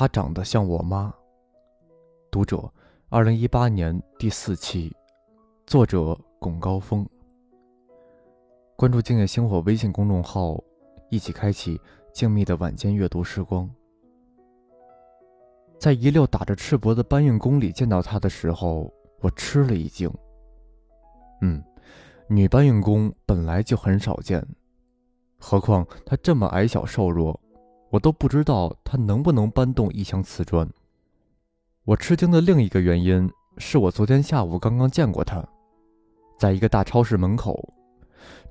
她长得像我妈。读者，二零一八年第四期，作者巩高峰。关注“静夜星火”微信公众号，一起开启静谧的晚间阅读时光。在一溜打着赤膊的搬运工里见到她的时候，我吃了一惊。嗯，女搬运工本来就很少见，何况她这么矮小瘦弱，我都不知道她能不能搬动一箱瓷砖。我吃惊的另一个原因是我昨天下午刚刚见过她，在一个大超市门口。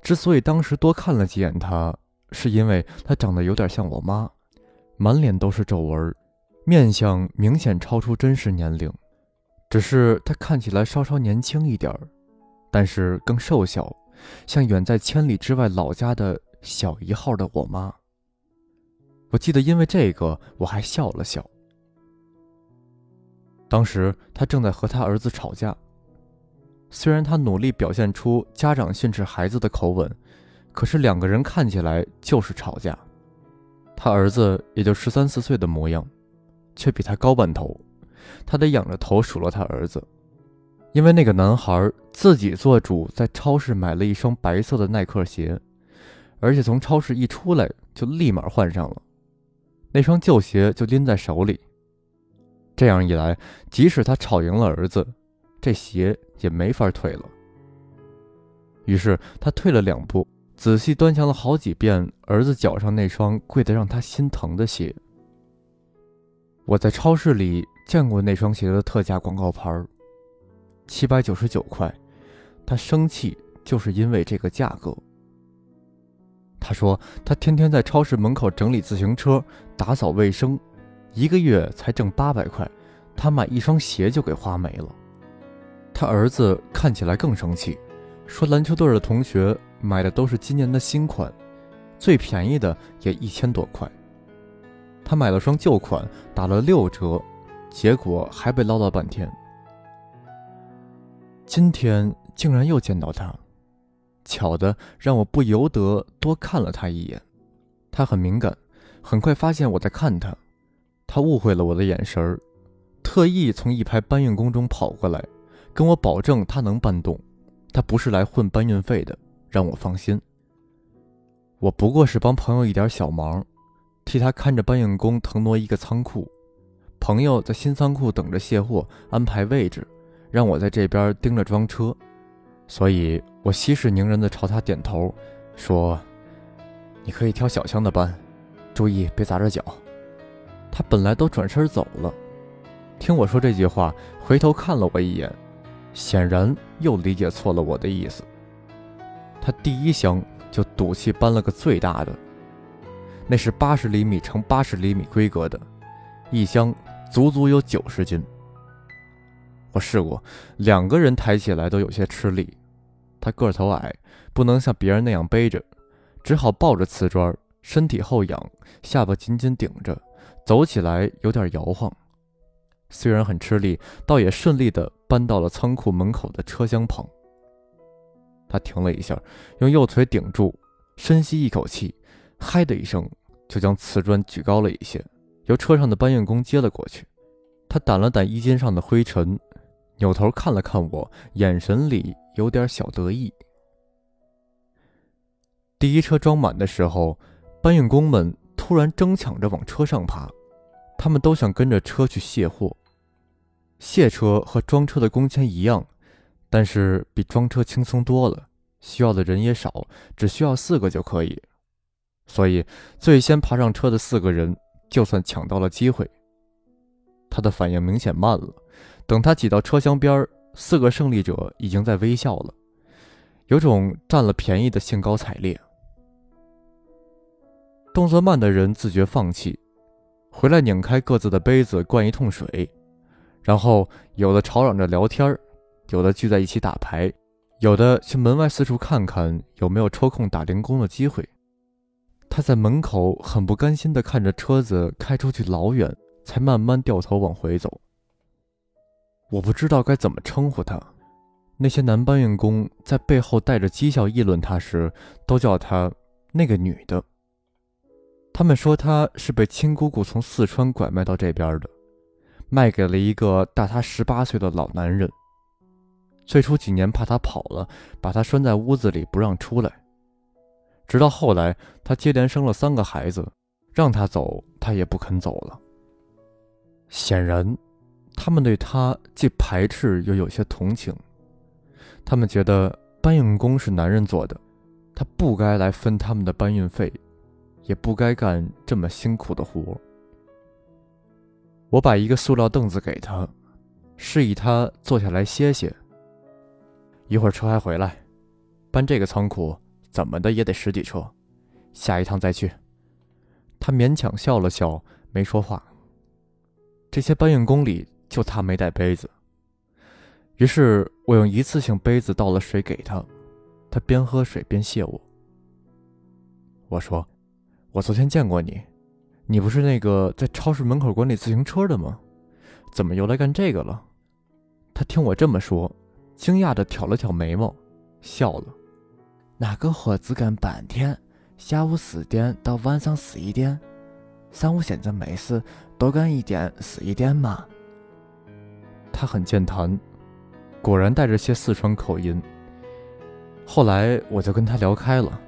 之所以当时多看了几眼她，是因为她长得有点像我妈，满脸都是皱纹，面相明显超出真实年龄。只是她看起来稍稍年轻一点儿，但是更瘦小，像远在千里之外老家的小一号的我妈。我记得因为这个我还笑了笑。当时他正在和他儿子吵架，虽然他努力表现出家长训斥孩子的口吻，可是两个人看起来就是吵架。他儿子也就十三四岁的模样，却比他高半头，他得仰着头数落他儿子，因为那个男孩自己做主在超市买了一双白色的耐克鞋，而且从超市一出来就立马换上了，那双旧鞋就拎在手里。这样一来，即使他吵赢了儿子，这鞋也没法退了。于是他退了两步，仔细端详了好几遍儿子脚上那双贵得让他心疼的鞋。我在超市里见过那双鞋的特价广告牌，七百九十九块。他生气就是因为这个价格。他说他天天在超市门口整理自行车、打扫卫生。一个月才挣八百块，他买一双鞋就给花没了。他儿子看起来更生气，说篮球队的同学买的都是今年的新款，最便宜的也一千多块。他买了双旧款，打了六折，结果还被唠叨半天。今天竟然又见到他，巧的让我不由得多看了他一眼。他很敏感，很快发现我在看他。他误会了我的眼神儿，特意从一排搬运工中跑过来，跟我保证他能搬动，他不是来混搬运费的，让我放心。我不过是帮朋友一点小忙，替他看着搬运工腾挪一个仓库，朋友在新仓库等着卸货，安排位置，让我在这边盯着装车，所以我息事宁人的朝他点头，说：“你可以挑小箱的搬，注意别砸着脚。”他本来都转身走了，听我说这句话，回头看了我一眼，显然又理解错了我的意思。他第一箱就赌气搬了个最大的，那是八十厘米乘八十厘米规格的，一箱足足有九十斤。我试过，两个人抬起来都有些吃力。他个头矮，不能像别人那样背着，只好抱着瓷砖，身体后仰，下巴紧紧顶着。走起来有点摇晃，虽然很吃力，倒也顺利地搬到了仓库门口的车厢旁。他停了一下，用右腿顶住，深吸一口气，嗨的一声，就将瓷砖举高了一些，由车上的搬运工接了过去。他掸了掸衣襟上的灰尘，扭头看了看我，眼神里有点小得意。第一车装满的时候，搬运工们。突然争抢着往车上爬，他们都想跟着车去卸货。卸车和装车的工钱一样，但是比装车轻松多了，需要的人也少，只需要四个就可以。所以最先爬上车的四个人，就算抢到了机会。他的反应明显慢了，等他挤到车厢边四个胜利者已经在微笑了，有种占了便宜的兴高采烈。动作慢的人自觉放弃，回来拧开各自的杯子灌一通水，然后有的吵嚷着聊天有的聚在一起打牌，有的去门外四处看看有没有抽空打零工的机会。他在门口很不甘心地看着车子开出去老远，才慢慢掉头往回走。我不知道该怎么称呼他，那些男搬运工在背后带着讥笑议论他时，都叫他那个女的。他们说他是被亲姑姑从四川拐卖到这边的，卖给了一个大他十八岁的老男人。最初几年怕他跑了，把他拴在屋子里不让出来。直到后来，他接连生了三个孩子，让他走他也不肯走了。显然，他们对他既排斥又有些同情。他们觉得搬运工是男人做的，他不该来分他们的搬运费，也不该干这么辛苦的活。我把一个塑料凳子给他，示意他坐下来歇歇。一会儿车还回来，搬这个仓库怎么的也得十几车，下一趟再去。他勉强笑了笑，没说话。这些搬运工里就他没带杯子。于是我用一次性杯子倒了水给他，他边喝水边谢我。我说：“我昨天见过你，你不是那个在超市门口管理自行车的吗？怎么又来干这个了？”他听我这么说，惊讶地挑了挑眉毛，笑了：“那个活只干半天，下午四点到晚上十一点，上午现在没事，多干一点是一点嘛。”他很健谈。果然带着些四川口音。后来我就跟他聊开了，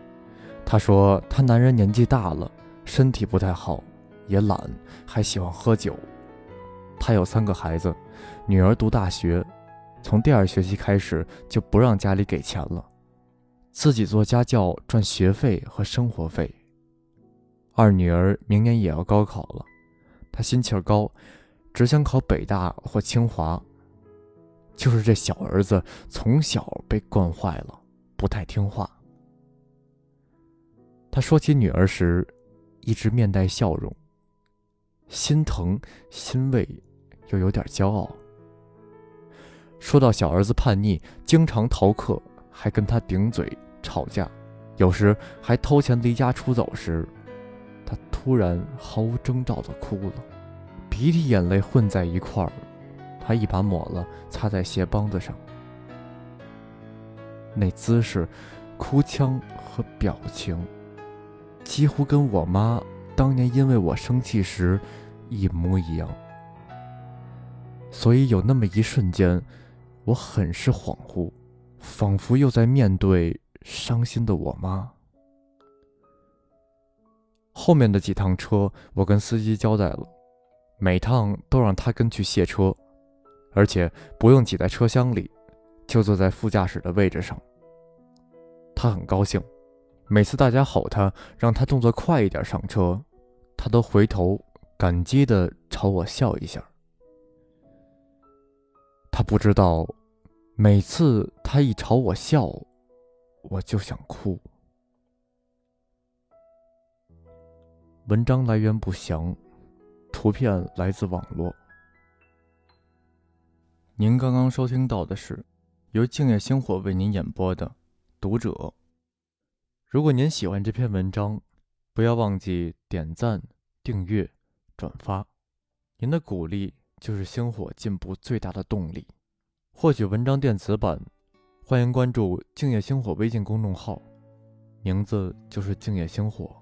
他说他男人年纪大了，身体不太好，也懒，还喜欢喝酒。他有三个孩子，女儿读大学，从第二学期开始就不让家里给钱了，自己做家教赚学费和生活费。二女儿明年也要高考了，她心气儿高，只想考北大或清华。就是这小儿子从小被惯坏了，不太听话。他说起女儿时，一直面带笑容，心疼、欣慰，又有点骄傲。说到小儿子叛逆，经常逃课，还跟他顶嘴吵架，有时还偷钱离家出走时，他突然毫无征兆的哭了，鼻涕眼泪混在一块儿。他一把抹了，擦在鞋帮子上。那姿势、哭腔和表情，几乎跟我妈当年因为我生气时一模一样。所以有那么一瞬间，我很是恍惚，仿佛又在面对伤心的我妈。后面的几趟车，我跟司机交代了，每趟都让他跟去卸车。而且不用挤在车厢里，就坐在副驾驶的位置上。他很高兴，每次大家吼他，让他动作快一点上车，他都回头感激地朝我笑一下。他不知道，每次他一朝我笑，我就想哭。文章来源不详，图片来自网络。您刚刚收听到的是由静夜星火为您演播的《读者》。如果您喜欢这篇文章，不要忘记点赞、订阅、转发。您的鼓励就是星火进步最大的动力。获取文章电子版，欢迎关注静夜星火微信公众号，名字就是静夜星火。